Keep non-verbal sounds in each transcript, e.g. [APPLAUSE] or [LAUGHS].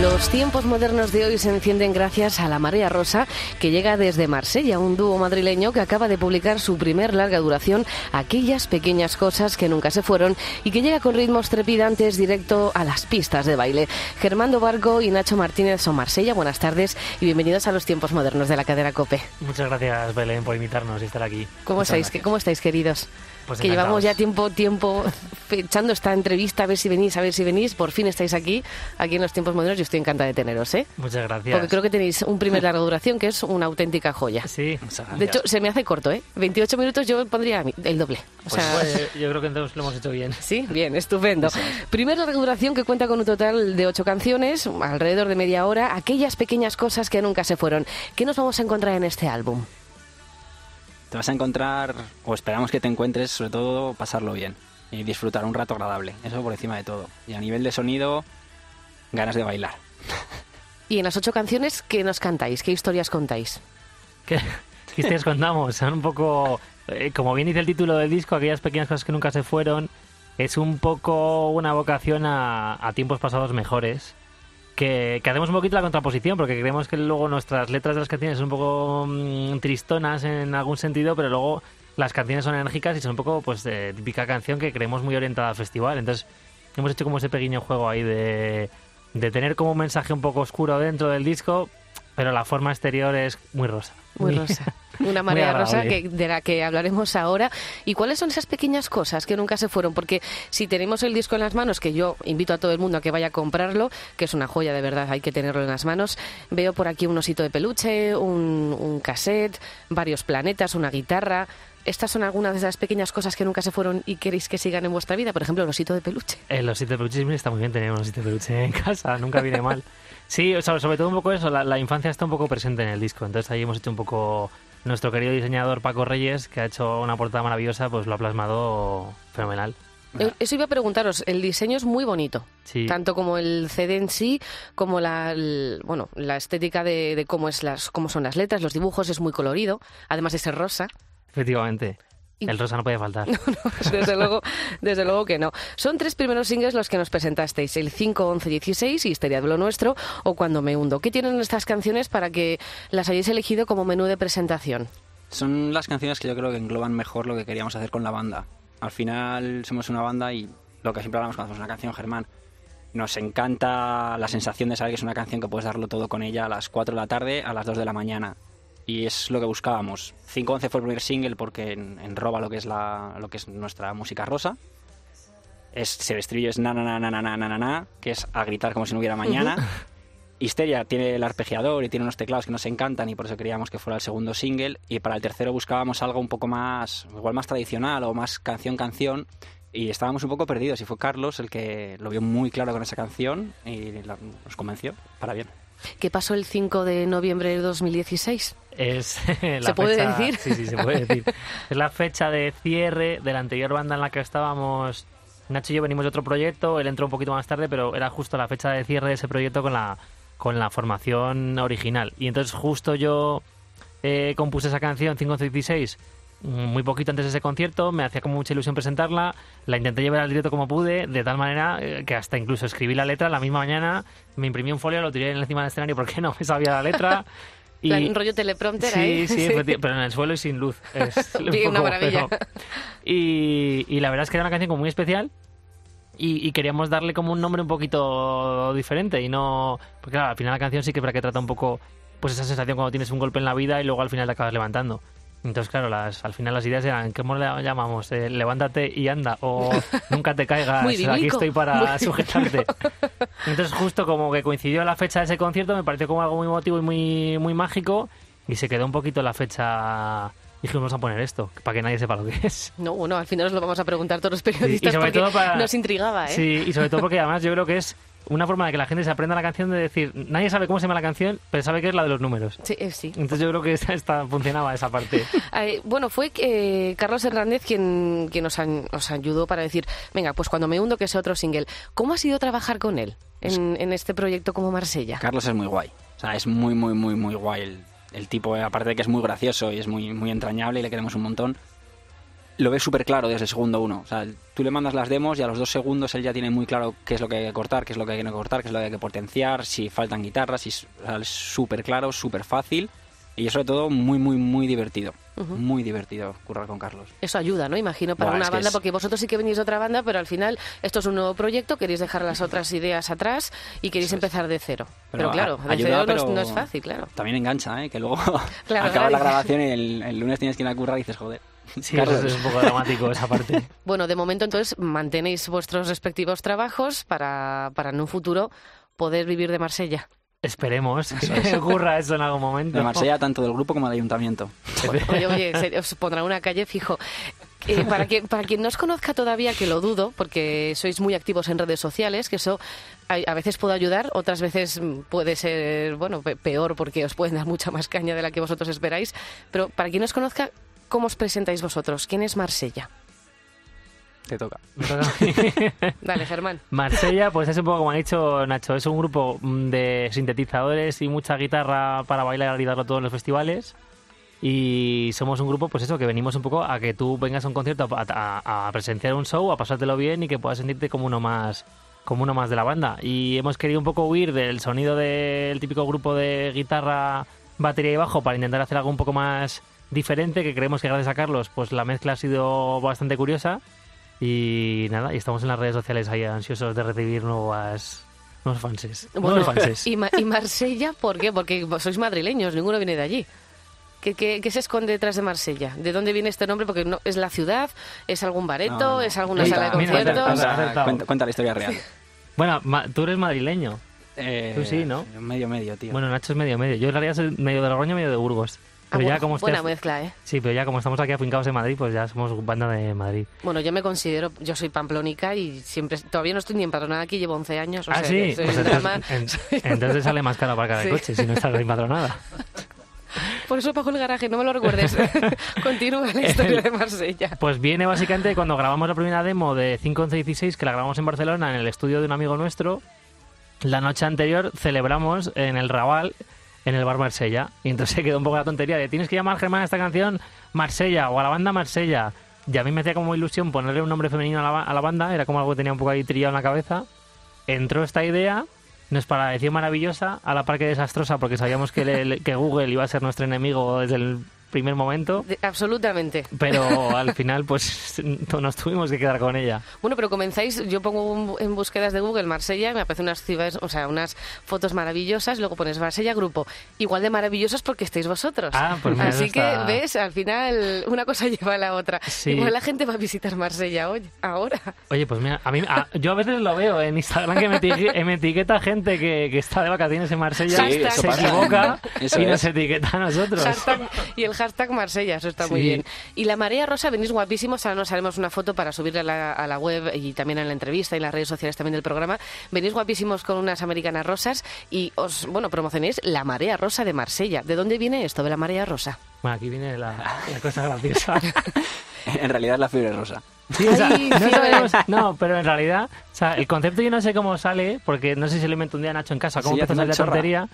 Los tiempos modernos de hoy se encienden gracias a la Marea Rosa, que llega desde Marsella, un dúo madrileño que acaba de publicar su primer larga duración, Aquellas pequeñas cosas que nunca se fueron, y que llega con ritmos trepidantes directo a las pistas de baile. Germando Barco y Nacho Martínez son Marsella. Buenas tardes y bienvenidos a los tiempos modernos de la cadera COPE. Muchas gracias, Belén, por invitarnos y estar aquí. ¿Cómo, estáis, ¿cómo estáis, queridos? Pues que llevamos ya tiempo, tiempo [LAUGHS] echando esta entrevista, a ver si venís, a ver si venís. Por fin estáis aquí, aquí en los tiempos modernos. Yo estoy encantada de teneros, ¿eh? Muchas gracias. Porque creo que tenéis un primer larga duración que es una auténtica joya. Sí, De hecho, se me hace corto, ¿eh? 28 minutos yo pondría el doble. O Pues, sea, pues, [LAUGHS] yo creo que entonces lo hemos hecho bien. Sí, bien, estupendo. Primer larga duración que cuenta con un total de ocho canciones, alrededor de media hora, aquellas pequeñas cosas que nunca se fueron. ¿Qué nos vamos a encontrar en este álbum? Te vas a encontrar, o esperamos que te encuentres, sobre todo, pasarlo bien y disfrutar un rato agradable. Eso por encima de todo. Y a nivel de sonido, ganas de bailar. Y en las ocho canciones, ¿qué nos cantáis? ¿Qué historias contáis? ¿Qué, qué historias contamos? Son un poco, eh, como bien dice el título del disco, aquellas pequeñas cosas que nunca se fueron. Es un poco una vocación a, a tiempos pasados mejores. Que, hacemos un poquito la contraposición, porque creemos que luego nuestras letras de las canciones son un poco mm, tristonas en algún sentido, pero luego las canciones son enérgicas y son un poco, pues, de típica canción que creemos muy orientada al festival. Entonces, hemos hecho como ese pequeño juego ahí de, de tener como un mensaje un poco oscuro dentro del disco, pero la forma exterior es muy rosa. Muy rosa. Una marea rosa que, de la que hablaremos ahora. ¿Y cuáles son esas pequeñas cosas que nunca se fueron? Porque si tenemos el disco en las manos, que yo invito a todo el mundo a que vaya a comprarlo, que es una joya de verdad, hay que tenerlo en las manos. Veo por aquí un osito de peluche, un, un cassette, varios planetas, una guitarra. Estas son algunas de esas pequeñas cosas que nunca se fueron y queréis que sigan en vuestra vida. Por ejemplo, el osito de peluche. El osito de peluche está muy bien tener un osito de peluche en casa, nunca viene mal. Sí, sobre todo un poco eso, la, la infancia está un poco presente en el disco, entonces ahí hemos hecho un poco... Nuestro querido diseñador Paco Reyes, que ha hecho una portada maravillosa, pues lo ha plasmado fenomenal. Eh, Eso iba a preguntaros, el diseño es muy bonito, Sí. tanto como el CD en sí, como la, el- bueno, la estética de, de cómo, es las, cómo son las letras, los dibujos es muy colorido, además de ser rosa. Efectivamente. El rosa no puede faltar. [LAUGHS] desde luego, desde luego que no. Son tres primeros singles los que nos presentasteis, el 5, 11, 16, Histeria de lo Nuestro o Cuando me hundo. ¿Qué tienen estas canciones para que las hayáis elegido como menú de presentación? Son las canciones que yo creo que engloban mejor lo que queríamos hacer con la banda. Al final somos una banda y lo que siempre hablamos cuando hacemos una canción, Germán, nos encanta la sensación de saber que es una canción que puedes darlo todo con ella a las 4 de la tarde, a las 2 de la mañana y es lo que buscábamos. 511 fue el primer single porque enroba en lo que es la, lo que es nuestra música rosa. Es, el estribillo es na na na na na na na que es a gritar como si no hubiera mañana. Histeria tiene el arpegiador y tiene unos teclados que nos encantan y por eso queríamos que fuera el segundo single. Y para el tercero buscábamos algo un poco más, igual más tradicional o más canción-canción y estábamos un poco perdidos y fue Carlos el que lo vio muy claro con esa canción y nos convenció para bien. ¿Qué pasó el 5 de noviembre de 2016? Es [LAUGHS] la ¿Se puede fecha- decir? Sí, sí, se puede decir. Es la fecha de cierre de la anterior banda en la que estábamos. Nacho y yo venimos de otro proyecto, él entró un poquito más tarde, pero era justo la fecha de cierre de ese proyecto con la, con la formación original. Y entonces justo yo eh, compuse esa canción 516 muy poquito antes de ese concierto, me hacía como mucha ilusión presentarla, la intenté llevar al directo como pude, de tal manera eh, que hasta incluso escribí la letra la misma mañana, me imprimí un folio, lo tiré encima del escenario porque no me sabía la letra. [LAUGHS] Plan, un rollo teleprompter sí, ahí. [LAUGHS] Sí, efecti- pero en el suelo y sin luz. [LAUGHS] Es un una maravilla. Y, y la verdad es que era una canción como muy especial y, y queríamos darle como un nombre un poquito diferente y no... Porque claro, al final la canción sí que es verdad que trata un poco pues esa sensación cuando tienes un golpe en la vida y luego al final te acabas levantando. Entonces, claro, las, al final las ideas eran, ¿cómo le llamamos? Eh, levántate y anda, o [LAUGHS] nunca te caigas, aquí estoy para sujetarte. Entonces, justo como que coincidió la fecha de ese concierto, me pareció como algo muy emotivo y muy, muy mágico, y se quedó un poquito la fecha. Dijimos, vamos a poner esto, para que nadie sepa lo que es. No, bueno, al final os lo vamos a preguntar todos los periodistas y sobre porque todo para... nos intrigaba, ¿eh? Sí, y sobre todo porque además yo creo que es una forma de que la gente se aprenda la canción de decir, nadie sabe cómo se llama la canción, pero sabe que es la de los números. Sí, eh, sí. Entonces yo creo que esta, esta funcionaba esa parte. [LAUGHS] Eh, bueno, fue eh, Carlos Hernández quien, quien nos, an- nos ayudó para decir, venga, pues cuando me hundo que sea otro single. ¿Cómo ha sido trabajar con él en, en este proyecto como Marsella? Carlos es muy guay. O sea, es muy, muy, muy, muy guay. El, el tipo, eh, aparte de que es muy gracioso y es muy, muy entrañable y le queremos un montón, lo ves súper claro desde el segundo uno. O sea, tú le mandas las demos y a los dos segundos él ya tiene muy claro qué es lo que hay que cortar, qué es lo que hay que no cortar, qué es lo que hay que potenciar, si faltan guitarras, si, o sea, es súper claro, súper fácil y sobre todo muy, muy, muy divertido. Muy divertido currar con Carlos. Eso ayuda, ¿no? Imagino para una banda, es- porque vosotros sí que venís de otra banda, pero al final esto es un nuevo proyecto, queréis dejar las otras ideas atrás y queréis Eso es. empezar de cero. Pero, Pero claro, de ayuda, cero no es- pero no es fácil, claro. También engancha, ¿eh? Que luego Claro, [LAUGHS] acaba claro. la grabación y el, el lunes tienes que ir a currar y dices, joder. Sí, Carlos. eso es un poco dramático esa parte. [LAUGHS] Bueno, de momento entonces mantenéis vuestros respectivos trabajos para, para en un futuro poder vivir de Marsella. Esperemos que [LAUGHS] ocurra eso en algún momento. De Marsella, tanto del grupo como del ayuntamiento. Oye, oye, se- os pondrá una calle fijo. Eh, para, que, para quien no os conozca todavía, que lo dudo, porque sois muy activos en redes sociales, que eso a, a veces puede ayudar, otras veces mm, puede ser, bueno, pe- peor porque os pueden dar mucha más caña de la que vosotros esperáis. Pero para quien no os conozca, ¿cómo os presentáis vosotros? ¿Quién es Marsella? Te toca. [LAUGHS] Dale, Germán. Marsella, pues es un poco como ha dicho Nacho, es un grupo de sintetizadores y mucha guitarra para bailar y darlo todo en los festivales. Y somos un grupo, pues eso, que venimos un poco a que tú vengas a un concierto a, a- a presenciar un show, a pasártelo bien y que puedas sentirte como uno más como uno más de la banda. Y hemos querido un poco huir del sonido del típico grupo de guitarra, batería y bajo para intentar hacer algo un poco más diferente, que creemos que gracias a Carlos, pues la mezcla ha sido bastante curiosa. Y nada, y estamos en las redes sociales ahí ansiosos de recibir nuevas nuevos fanses. nuevos fanses. y, Ma- y Marsella, ¿por qué? Porque sois madrileños, ninguno viene de allí. ¿Qué, qué, qué se esconde detrás de Marsella? ¿De dónde viene este nombre? Porque no, ¿Es la ciudad? ¿Es algún bareto? No, no. ¿Es alguna sala de conciertos? Cuenta, cuenta- cuenta la historia real. [LAUGHS] Bueno, ma- tú eres madrileño. Eh, Tú sí, ¿no? Medio, medio, tío. Bueno, Nacho es medio medio. Yo en realidad soy medio de Logroño, medio de Burgos. Ah, Pero ya bu- como buena estoy- mezcla, ¿eh? Sí, pero ya como estamos aquí afincados en Madrid, pues ya somos banda de Madrid. Bueno, yo me considero, yo soy pamplónica y siempre, todavía no estoy ni empadronada aquí, llevo 11 años, o ah, sea, sí. Pues entonces, en- [LAUGHS] entonces sale más caro aparcar el Sí. coche si no estás empadronada. [LAUGHS] Por eso pago el garaje, no me lo recuerdes. [LAUGHS] Continúa la historia de Marsella. Pues viene básicamente cuando grabamos la primera demo de 51116, que la grabamos en Barcelona, en el estudio de un amigo nuestro. La noche anterior celebramos en el Raval, en el bar Marsella. Y entonces se quedó un poco la tontería de tienes que llamar Germán a esta canción Marsella o a la banda Marsella. Y a mí me hacía como ilusión ponerle un nombre femenino a la, a la banda, era como algo que tenía un poco ahí trillado en la cabeza. Entró esta idea, nos pareció maravillosa, a la par que desastrosa, porque sabíamos que, que Google iba a ser nuestro enemigo desde el primer momento. De- absolutamente. Pero [LAUGHS] al final, pues [LAUGHS] nos tuvimos que quedar con ella. Bueno, pero comenzáis, yo pongo un- en búsquedas de Google Marsella, me aparecen unas ciudades, o sea, unas fotos maravillosas, luego pones Marsella Grupo, igual de maravillosos porque estáis vosotros. Ah, pues mira, Así eso que, está- ves, al final una cosa [LAUGHS] lleva a la otra. Sí. Igual la gente va a visitar Marsella hoy, ahora. Oye, pues mira, a mí, a- yo a veces lo veo en Instagram que me, etiqueta, me etiqueta gente que, que está de vacaciones en Marsella, Sí, se pasa. equivoca Eso y nos etiqueta a nosotros. Hashtag- y el hashtag Marsella, eso está muy bien. Y la marea rosa, venís guapísimos, ahora nos haremos una foto para subirla a la, a la web y también en la entrevista y en las redes sociales también del programa. Venís guapísimos con unas americanas rosas y os, bueno, promocionéis la marea rosa de Marsella. ¿De dónde viene esto de la marea rosa? Bueno, aquí viene la, la cosa graciosa. [LAUGHS] En realidad es la fiebre rosa. Sí, o sea, Ay, no, sí, sabemos- no, pero en realidad, o sea, el concepto yo no sé cómo sale, porque no sé si se lo inventó un día Nacho en casa, cómo Sí, empezó a salir la tontería.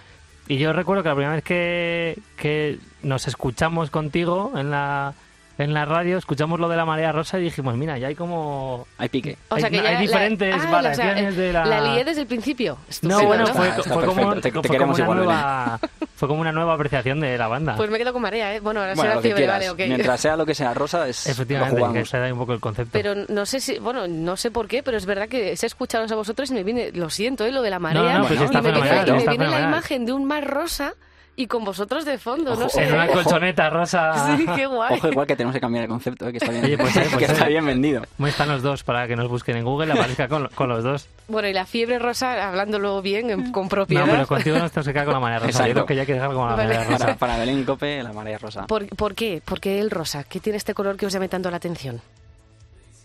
Y yo recuerdo que la primera vez que, que nos escuchamos contigo en la, en la radio, escuchamos lo de la marea rosa y dijimos, mira, ya hay como... Hay pique. O sea Hay- que ya hay la- diferentes Ah, o sea, variaciones eh, de la- La lié desde el principio. No, bueno, ¿no? fue, Ah, fue como, perfecto. Te- te fue como queremos una igual, nueva, fue como una nueva apreciación de la banda. Pues me quedo con marea, ¿eh? Bueno, ahora Bueno, será lo que fiebre, quieras. vale, ok. Mientras sea lo que sea rosa, es, lo Efectivamente, que jugamos. se da un poco el concepto. Pero no sé si, bueno, no sé por qué, pero es verdad que se ha escuchado a vosotros y me viene, lo siento, ¿eh? lo de la marea. No, no, pues y está me viene, fenomenal, y me viene la imagen de un mar rosa y con vosotros de fondo, no sé. en una colchoneta rosa. Sí, qué guay. Ojo, igual que tenemos que cambiar el concepto, eh, que está bien, Oye, pues, eh, [LAUGHS] pues, que está eh. bien vendido. ¿Cómo están los dos para que nos busquen en Google? Aparezca con, con los dos. Bueno, y la fiebre rosa, hablándolo bien, en- con No, propiedad. pero contigo nos tenemos que quedar con la marea rosa. Yo Exacto. creo que ya hay que dejar con la Vale. marea rosa. Para, para Belén y Cope, la marea rosa. ¿Por, por qué? ¿Por qué el rosa? ¿Qué tiene este color que os llame tanto la atención?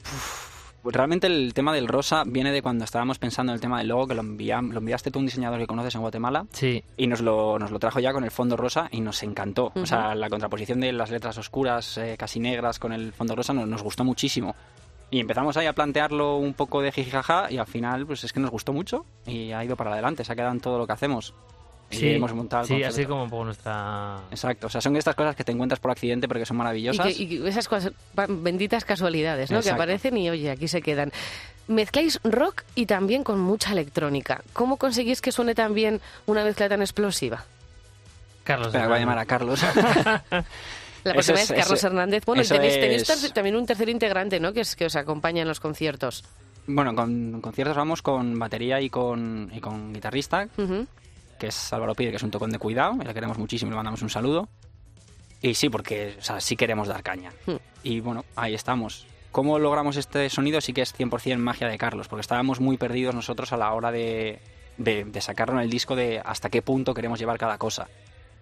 Pues realmente el tema del rosa viene de cuando estábamos pensando en el tema del logo, que lo, enviam- lo enviaste tú a un diseñador que conoces en Guatemala. Sí, Y nos lo, nos lo trajo ya con el fondo rosa y nos encantó. O sea, la contraposición de las letras oscuras, eh, casi negras, con el fondo rosa nos, nos gustó muchísimo. Y empezamos ahí a plantearlo un poco de jijijaja y al final pues es que nos gustó mucho y ha ido para adelante, se ha quedado en todo lo que hacemos. Y hemos montado sí, así como por nuestra... Exacto, o sea, son estas cosas que te encuentras por accidente porque son Y, maravillosas. que- y esas cosas, benditas casualidades, ¿no? Que aparecen y oye, aquí se quedan. Mezcláis rock y también con mucha electrónica. ¿Cómo conseguís que suene tan bien una mezcla tan explosiva? Carlos. Espera, voy a llamar a Carlos. [LAUGHS] La próxima es- es Carlos eso- Hernández. Bueno, y tenéis, tenéis es- tercer- también un tercer integrante, ¿no? Que, es, que os acompaña en los conciertos. bueno, con conciertos vamos con batería y con, y con guitarrista, Ujú. Que es Álvaro Pide, que es un tocón de cuidado, y le queremos muchísimo y le mandamos un saludo. Y sí, porque o sea, sí queremos dar caña. Hmm. Y bueno, ahí estamos. ¿Cómo logramos este sonido? Sí que es 100% magia de Carlos, porque estábamos muy perdidos nosotros a la hora de, de, de sacarlo en el disco de hasta qué punto queremos llevar cada cosa.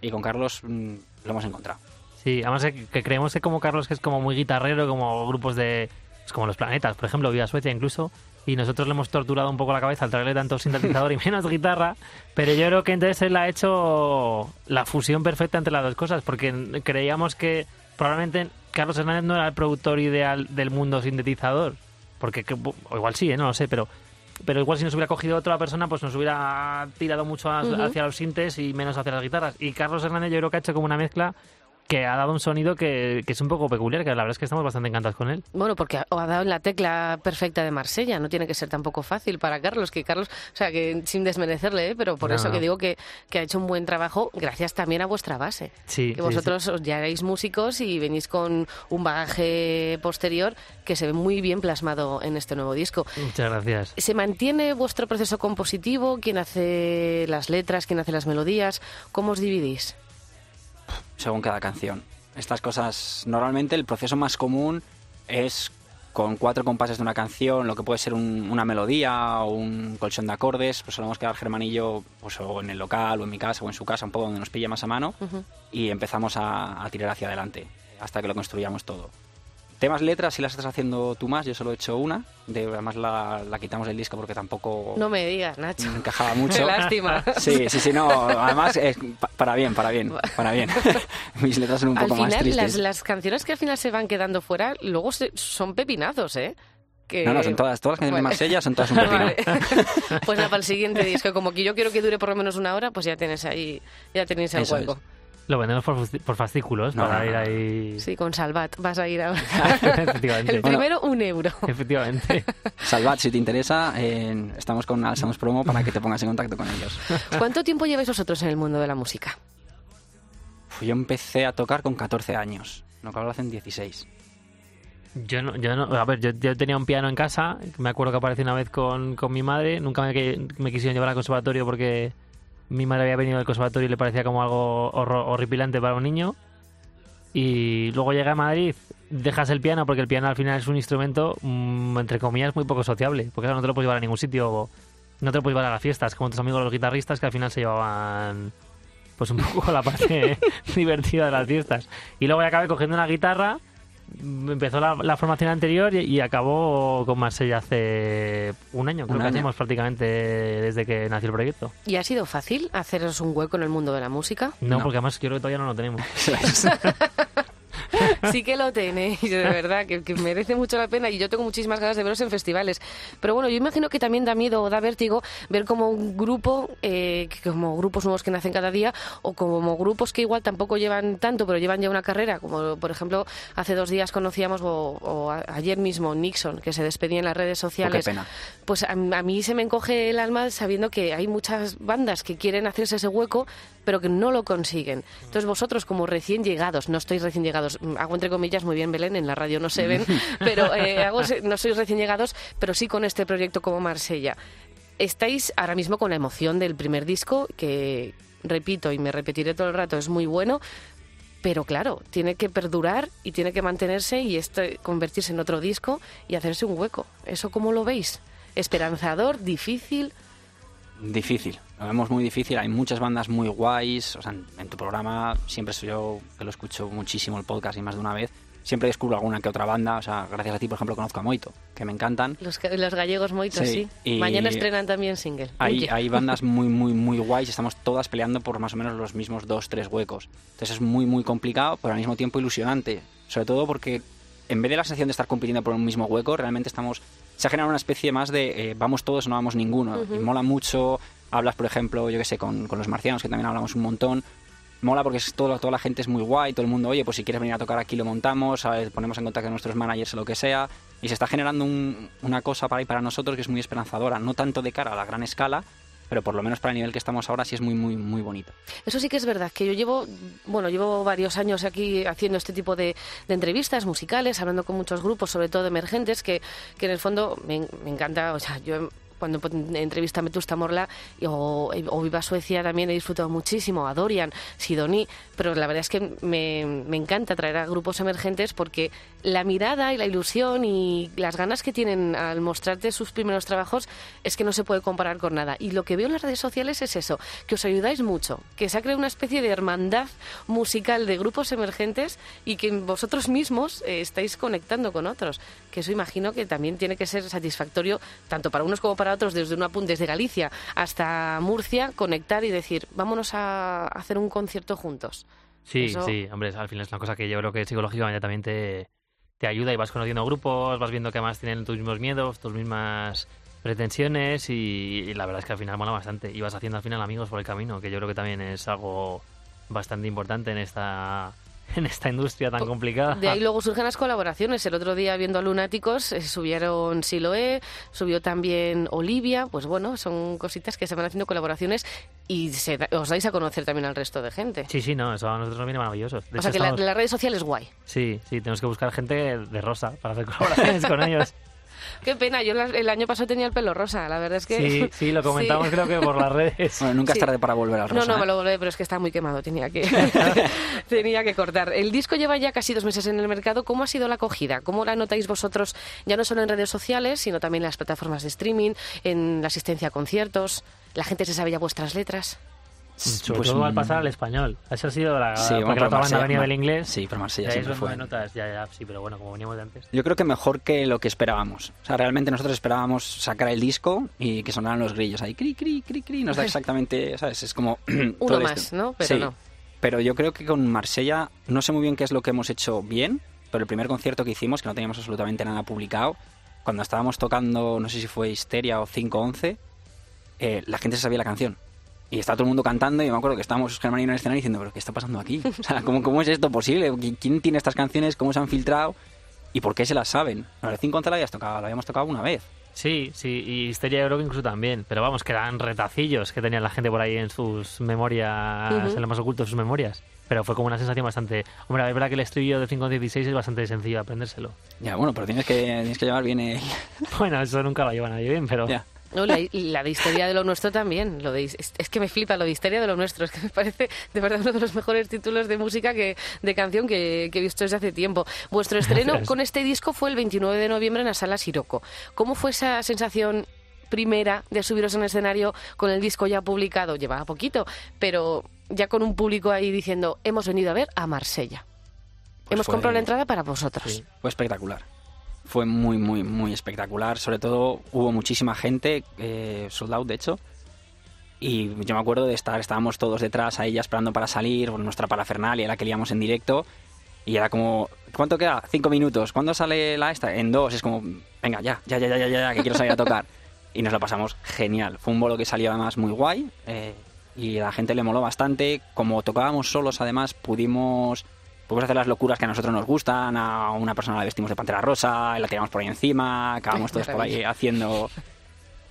Y con Carlos mm, lo hemos encontrado. Sí, además que, que creemos que como Carlos, que es como muy guitarrero, como grupos de... pues como los planetas, por ejemplo, Viva Suecia incluso, y nosotros le hemos torturado un poco la cabeza al traerle tanto sintetizador y [LAUGHS] menos guitarra, pero yo creo que entonces él ha hecho la fusión perfecta entre las dos cosas, porque creíamos que probablemente Carlos Hernández no era el productor ideal del mundo sintetizador, porque que- o igual sí, ¿eh? no lo sé, pero pero igual si nos hubiera cogido otra persona, pues nos hubiera tirado mucho Ujú. hacia los sintes y menos hacia las guitarras. Y Carlos Hernández yo creo que ha hecho como una mezcla que ha dado un sonido que, que es un poco peculiar, que la verdad es que estamos bastante encantados con él. Bueno, porque ha ha dado en la tecla perfecta de Marsella. No tiene que ser tampoco fácil para Carlos. Que Carlos, o sea, que sin desmerecerle, ¿eh? pero por No, eso no. que digo que, que ha hecho un buen trabajo gracias también a vuestra base. Sí, que sí, vosotros os- ya erais músicos y venís con un bagaje posterior que se ve muy bien plasmado en este nuevo disco. Muchas gracias. ¿Se mantiene vuestro proceso compositivo? ¿Quién hace las letras? ¿Quién hace las melodías? ¿Cómo os dividís? Según cada canción. Estas cosas, normalmente el proceso más común es con cuatro compases de una canción, lo que puede ser un- una melodía o un colchón de acordes, pues solemos quedar Germán y yo pues, o en el local o en mi casa o en su casa, un poco donde nos pilla más a mano, y empezamos a, a tirar hacia adelante hasta que lo construyamos todo. Temas letras, si las estás haciendo tú más, yo solo he hecho una, de, además la, la quitamos del disco porque tampoco No me digas, Nacho. encajaba mucho. Lástima. Sí, sí, sí, no, además es pa- para bien, para bien, para bien. [LAUGHS] Mis letras son un Al poco más final, tristes. las, las canciones que al final se van quedando fuera, luego se- son pepinazos, ¿eh? Que... No, no, son todas, todas las canciones de Vale. Marsella son todas un pepino. Vale. [LAUGHS] Pues nada, para el siguiente disco, como que yo quiero que dure por lo menos una hora, pues ya tienes ahí, ya tenéis el Eso hueco. es. Lo vendemos por, por fascículos No, para no, ir ahí. Sí, con Salvat vas a ir ahora. [LAUGHS] Efectivamente. El Bueno. primero, un euro. [LAUGHS] Efectivamente. Salvat, si te interesa, eh, estamos con Alzamos Promo para que te pongas en contacto con ellos. ¿Cuánto tiempo lleváis vosotros en el mundo de la música? Uf, Yo empecé a tocar con 14 años, no que ahora hacen 16. Yo no, yo no, a ver, yo, yo tenía un piano en casa, me acuerdo que aparecí una vez con, con mi madre, nunca me, que- me quisieron llevar al conservatorio porque mi madre había venido al conservatorio y le parecía como algo horripilante para un niño. Y luego llegué a Madrid, dejas el piano porque el piano al final es un instrumento, mm, entre comillas, muy poco sociable, porque no te lo puedes llevar a ningún sitio, no te lo puedes llevar a las fiestas, como tus amigos los guitarristas que al final se llevaban pues un poco la parte [LAUGHS] divertida de las fiestas. Y luego ya acabé cogiendo una guitarra, empezó la, la formación anterior y, y acabó con Marsella hace un año, creo Un que año. hacemos prácticamente desde que nació el proyecto. ¿Y ha sido fácil haceros un hueco en el mundo de la música? No, No. porque además creo que todavía no lo tenemos. [LAUGHS] [LAUGHS] [LAUGHS] Sí que lo tenéis, de verdad, que, que merece mucho la pena y yo tengo muchísimas ganas de veros en festivales. Pero bueno, yo imagino que también da miedo o da vértigo ver como un grupo, eh, como grupos nuevos que nacen cada día, o como grupos que igual tampoco llevan tanto, pero llevan ya una carrera, como por ejemplo hace dos días conocíamos, o, o ayer mismo, Nixon, que se despedía en las redes sociales. pena. Pues a, a mí se me encoge el alma sabiendo que hay muchas bandas que quieren hacerse ese hueco, pero que no lo consiguen. Entonces vosotros como recién llegados, no estáis recién llegados, mm, hago entre comillas muy bien Belén, en la radio no se ven, [LAUGHS] pero eh, hago no sois recién llegados, pero sí con este proyecto como Marsella. Estáis ahora mismo con la emoción del primer disco, que repito y me repetiré todo el rato, es muy bueno, pero claro, tiene que perdurar y tiene que mantenerse y este convertirse en otro disco y hacerse un hueco. ¿Eso cómo lo veis? ¿Esperanzador? ¿Difícil? Difícil, lo vemos muy difícil. Hay muchas bandas muy guays. O sea, en, en tu programa siempre soy yo que lo escucho muchísimo el podcast y más de una vez. Siempre descubro alguna que otra banda. O sea, gracias a ti, por ejemplo, conozco a Moito, que me encantan. Los, los gallegos moitos, sí. Sí, y- Mañana estrenan también single. Hay, hay bandas [LAUGHS] muy, muy, muy guays estamos todas peleando por más o menos los mismos dos, tres huecos. Entonces es muy, muy complicado, pero al mismo tiempo ilusionante. Sobre todo porque en vez de la sensación de estar compitiendo por un mismo hueco, realmente estamos... Se ha generado una especie más de eh, vamos todos no vamos ninguno. Ujú. Y mola mucho hablas, por ejemplo, yo que sé, con, con los marcianos, que también hablamos un montón, mola porque es todo, toda la gente es muy guay, todo el mundo, oye, pues si quieres venir a tocar aquí lo montamos, ¿sabes? ponemos en contacto con nuestros managers o lo que sea, y se está generando un- una cosa para, para nosotros que es muy esperanzadora, no tanto de cara a la gran escala, pero por lo menos para el nivel que estamos ahora sí es muy, muy, muy bonito. Eso sí que es verdad, que yo llevo, bueno, llevo varios años aquí haciendo este tipo de, de entrevistas musicales, hablando con muchos grupos, sobre todo emergentes, que, que en el fondo me, me encanta, o sea, yo cuando entrevista a Metusta Morla o, o Viva Suecia también he disfrutado muchísimo, a Dorian, Sidoní, pero la verdad es que me, me encanta traer a grupos emergentes porque la mirada y la ilusión y las ganas que tienen al mostrarte sus primeros trabajos es que no se puede comparar con nada. Y lo que veo en las redes sociales es eso, que os ayudáis mucho, que se ha creado una especie de hermandad musical de grupos emergentes y que vosotros mismos eh, estáis conectando con otros, que eso imagino que también tiene que ser satisfactorio tanto para unos como para otros desde una pun- desde Galicia hasta Murcia conectar y decir vámonos a hacer un concierto juntos. Sí, Eso- sí, hombre, al final es una cosa que yo creo que psicológicamente también te, te ayuda y vas conociendo grupos, vas viendo que además tienen tus mismos miedos, tus mismas pretensiones y, y la verdad es que al final mola bastante y vas haciendo al final amigos por el camino, que yo creo que también es algo bastante importante en esta [LAUGHS] en esta industria tan complicada. De ahí luego surgen las colaboraciones. El otro día viendo a Lunáticos eh, subieron Siloé, subió también Olivia. Pues bueno, son cositas que se van haciendo colaboraciones y se da- os dais a conocer también al resto de gente. Sí, sí, no, eso a nosotros nos viene maravilloso. De o sea que la, estamos- la redes sociales es guay. Sí, sí, tenemos que buscar gente de rosa para hacer [LAUGHS] colaboraciones con ellos. Qué pena, yo la- el año pasado tenía el pelo rosa, la verdad es que... Sí, sí, lo [LAUGHS] comentamos Sí. creo que por las redes. [LAUGHS] Bueno, nunca Sí. es tarde para volver al No, rosa. no, ¿eh? me lo volví, pero es que está muy quemado, tenía que, [LAUGHS] tenía que cortar. El disco lleva ya casi dos meses en el mercado. ¿Cómo ha sido la acogida? ¿Cómo la notáis vosotros, ya no solo en redes sociales, sino también en las plataformas de streaming, en la asistencia a conciertos? ¿La gente se sabe ya vuestras letras? Sobre Pues, todo al mm, pasar al español. Esa ha sido la. Sí, bueno, porque la otra banda venía del inglés. Sí, pero Marsella siempre fue. notas, ya, ya, sí, pero bueno, como veníamos de antes. Yo creo que mejor que lo que esperábamos. O sea, realmente nosotros esperábamos sacar el disco y que sonaran los grillos ahí, cri, cri, cri, cri. Nos da [LAUGHS] exactamente, ¿sabes? Es como... [CLEARS THROAT] Uno más, este- ¿no? Pero Sí, no. Pero yo creo que con Marsella, no sé muy bien qué es lo que hemos hecho bien, pero el primer concierto que hicimos, que no teníamos absolutamente nada publicado, cuando estábamos tocando, no sé si fue Histeria o 511, eh, la gente se sabía la canción. Y estaba todo el mundo cantando y me acuerdo que estábamos Germán y yo en el escenario diciendo, pero ¿qué está pasando aquí? O sea, ¿cómo, cómo es esto posible? ¿Qui- ¿Quién tiene estas canciones? ¿Cómo se han filtrado? ¿Y por qué se las saben? La de 511 la, habías tocado, la habíamos tocado una vez. Sí, sí, y Histeria yo creo que incluso también. Pero vamos, que eran retacillos que tenía la gente por ahí en sus memorias, Ujú. en lo más oculto de sus memorias. Pero fue como una sensación bastante. Hombre, es verdad que el estribillo de 516 es bastante sencillo aprendérselo. Ya, bueno, pero tienes que, tienes que llevar bien el... [LAUGHS] Bueno, eso nunca lo lleva nadie bien, pero. Ya. No, la, la de Histeria de lo Nuestro también. Lo de, es, es que me flipa lo de Histeria de lo Nuestro. Es que me parece de verdad uno de los mejores títulos de música, que de canción que, que he visto desde hace tiempo. Vuestro estreno Gracias. con este disco fue el 29 de noviembre en la Sala Siroco. ¿Cómo fue esa sensación primera de subiros en escenario con el disco ya publicado? Llevaba poquito, pero ya con un público ahí diciendo, hemos venido a ver a Marsella. Pues hemos fue- comprado la entrada para vosotros. Sí. Fue espectacular. Fue muy, muy, muy espectacular. Sobre todo hubo muchísima gente, eh, sold out de hecho. Y yo me acuerdo de estar, estábamos todos detrás ahí ya esperando para salir, nuestra parafernalia, la que liamos en directo. Y era como, ¿cuánto queda? Cinco minutos. ¿Cuándo sale la esta? En dos. Es como, venga, ya, ya, ya, ya, ya, ya, que quiero salir a tocar. [LAUGHS] Y nos lo pasamos genial. Fue un bolo que salió además muy guay. eh, y a la gente le moló bastante. Como tocábamos solos, además, pudimos Podemos hacer las locuras que a nosotros nos gustan, a una persona la vestimos de pantera rosa, y la tiramos por ahí encima, acabamos [LAUGHS] todos por ahí haciendo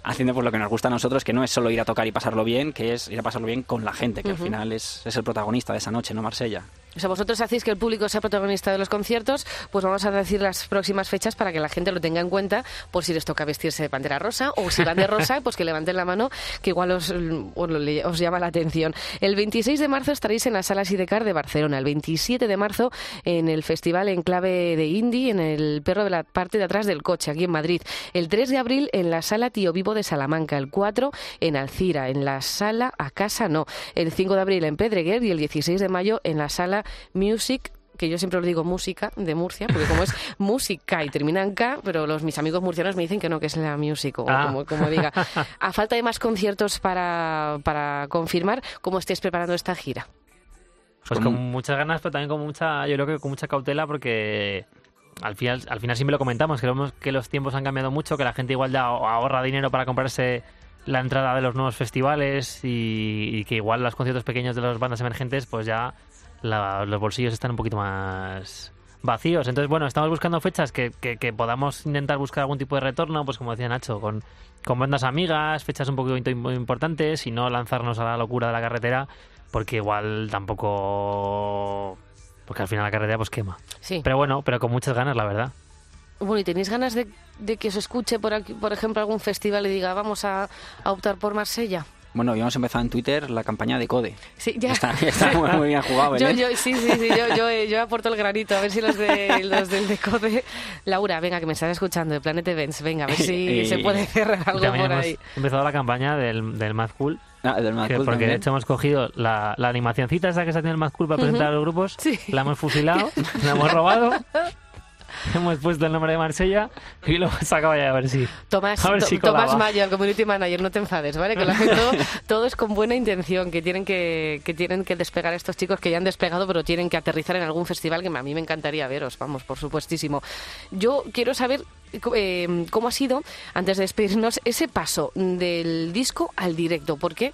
haciendo pues lo que nos gusta a nosotros, que no es solo ir a tocar y pasarlo bien, que es ir a pasarlo bien con la gente, que al final es, es el protagonista de esa noche, ¿no, Marsella? O sea, vosotros hacéis que el público sea protagonista de los conciertos, pues vamos a decir las próximas fechas para que la gente lo tenga en cuenta por si les toca vestirse de pantera rosa o si van de rosa, pues que levanten la mano, que igual os, os os llama la atención. El 26 de marzo estaréis en la Sala Sidecar de Barcelona, el 27 de marzo en el Festival Enclave de Indie, en el Perro de la parte de atrás del coche, aquí en Madrid. El 3 de abril en la Sala Tío Vivo de Salamanca, el 4 en Alcira, en la Sala A Casa No, el 5 de abril en Pedreguer y el 16 de mayo en la Sala Music que yo siempre os digo música de Murcia, porque como es [LAUGHS] música y termina en K, pero los mis amigos murcianos me dicen que no, que es la music, o Ah. como, como diga. [LAUGHS] A falta de más conciertos para, para confirmar, ¿cómo estáis preparando esta gira? Pues con muchas ganas, pero también con mucha, yo creo que con mucha cautela porque al final, al final siempre lo comentamos, que vemos que los tiempos han cambiado mucho, que la gente igual ya ahorra dinero para comprarse la entrada de los nuevos festivales y, y que igual los conciertos pequeños de las bandas emergentes, pues ya la- los bolsillos están un poquito más vacíos. Entonces, bueno, estamos buscando fechas que, que, que podamos intentar buscar algún tipo de retorno, pues como decía Nacho, con, con bandas amigas, fechas un poquito im- importantes y no lanzarnos a la locura de la carretera, porque igual tampoco... Porque al final la carretera pues quema. Sí. Pero bueno, pero con muchas ganas, la verdad. Bueno, ¿y tenéis ganas de, de que os escuche, por, aquí, por ejemplo, algún festival y diga, vamos a, a optar por Marsella? Bueno, habíamos empezado en Twitter la campaña de Code. Sí, ya. Está, está muy, muy bien jugado, [LAUGHS] Yo, Belén. yo, sí, sí, sí, yo, yo, eh, yo aporto el granito, a ver si los, de, los del Decode... Laura, venga, que me estás escuchando, de Planet Events, venga, a ver si [LAUGHS] Eh, se puede cerrar algo También por hemos ahí. empezado la campaña del, del Mad Cool, Ah, del Mad que- Cool porque de también. hecho hemos cogido la, la animacioncita esa que se ha tenido el Mad Cool para presentar a los grupos, Sí. la hemos fusilado, [LAUGHS] la hemos robado, hemos puesto el nombre de Marsella y lo hemos sacado ya a ver si... Tomás, A ver si Tomás. Mayo, el community manager, no te enfades, ¿vale? Que lo hace todo, [LAUGHS] todo es con buena intención, que tienen que, que tienen que despegar estos chicos que ya han despegado, pero tienen que aterrizar en algún festival que a mí me encantaría veros, vamos, por supuestísimo. Yo quiero saber eh, cómo ha sido, antes de despedirnos, ese paso del disco al directo, porque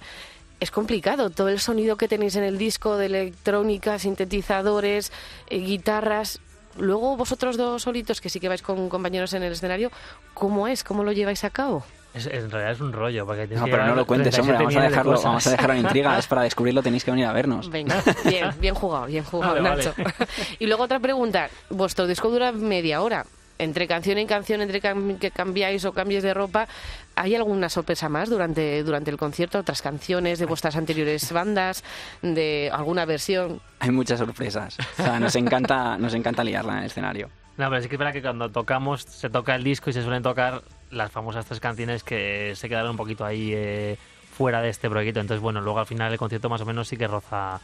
es complicado. Todo el sonido que tenéis en el disco de electrónica, sintetizadores, eh, guitarras. Luego vosotros dos solitos, que sí que vais con compañeros en el escenario, ¿cómo es? ¿Cómo lo lleváis a cabo? Es, en realidad es un rollo, porque No, que pero no lo cuentes, hombre. 37 Vamos a, de dejarlo, vamos a dejarlo en intriga. Es para descubrirlo, tenéis que venir a vernos. Venga, [LAUGHS] bien, bien jugado, bien jugado, Vale, Nacho. [LAUGHS] Y luego otra pregunta. Vuestro disco dura media hora. Entre canción y canción, entre cam- que cambiáis o cambies de ropa, ¿hay alguna sorpresa más durante, durante el concierto? ¿Otras canciones de vuestras anteriores bandas? ¿De alguna versión? Hay muchas sorpresas. O sea, nos encanta, nos encanta liarla en el escenario. No, pero sí que es verdad que cuando tocamos, se toca el disco y se suelen tocar las famosas tres canciones que se quedaron un poquito ahí eh, fuera de este proyecto. Entonces, bueno, luego al final el concierto más o menos sí que roza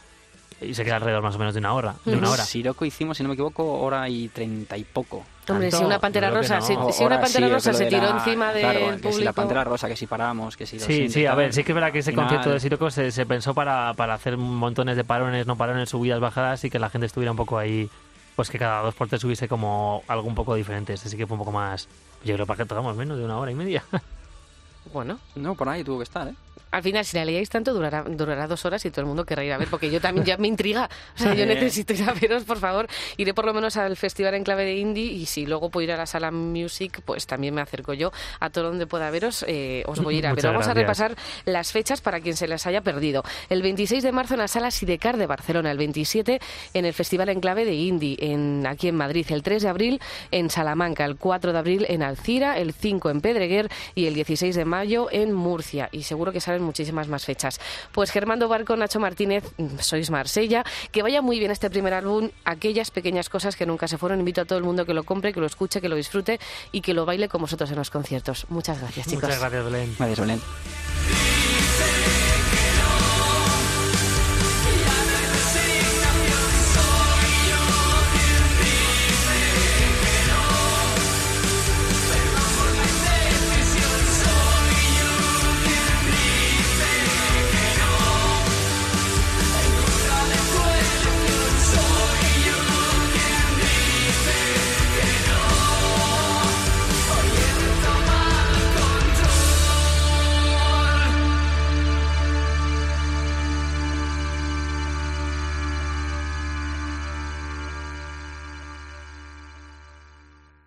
y se queda alrededor más o menos de una hora. De una hora. Siroco hicimos, si no me equivoco, hora y treinta y poco. Hombre, Tanto, si una pantera rosa, no. si, una pantera sí, rosa se tiró encima claro, del que si la pantera rosa, que si paramos, que si los Sí, sí, a ver, sí que es verdad que ese Final- concierto de Siroco se, se pensó para, para hacer montones de parones, no parones, subidas, bajadas y que la gente estuviera un poco ahí, pues que cada dos por tres hubiese como algo un poco diferente. Este sí que fue un poco más, yo creo para que tocamos menos de una hora y media. [LAUGHS] Bueno, No, por ahí tuvo que estar, ¿eh? Al final, si la leíais tanto, durará, durará dos horas y todo el mundo querrá ir a ver, porque yo también ya me intriga. O sea, yo [LAUGHS] necesito ir a veros, por favor. Iré por lo menos al festival en clave de indie y si luego puedo ir a la sala music, pues también me acerco yo a todo donde pueda veros. eh, os voy a ir a ver. Vamos a repasar las fechas para quien se las haya perdido. El 26 de marzo en la sala Sidecar de Barcelona, el 27 en el festival en clave de indie, en, aquí en Madrid, el 3 de abril en Salamanca, el 4 de abril en Alcira, el 5 en Pedreguer y el 16 de mayo en Murcia. Y seguro que salen muchísimas más fechas. Pues Germando Barco, Nacho Martínez, sois Marsella. Que vaya muy bien este primer álbum, aquellas pequeñas cosas que nunca se fueron. Invito a todo el mundo que lo compre, que lo escuche, que lo disfrute y que lo baile con vosotros en los conciertos. Muchas gracias, chicos. Muchas gracias, Belén. Gracias, Belén.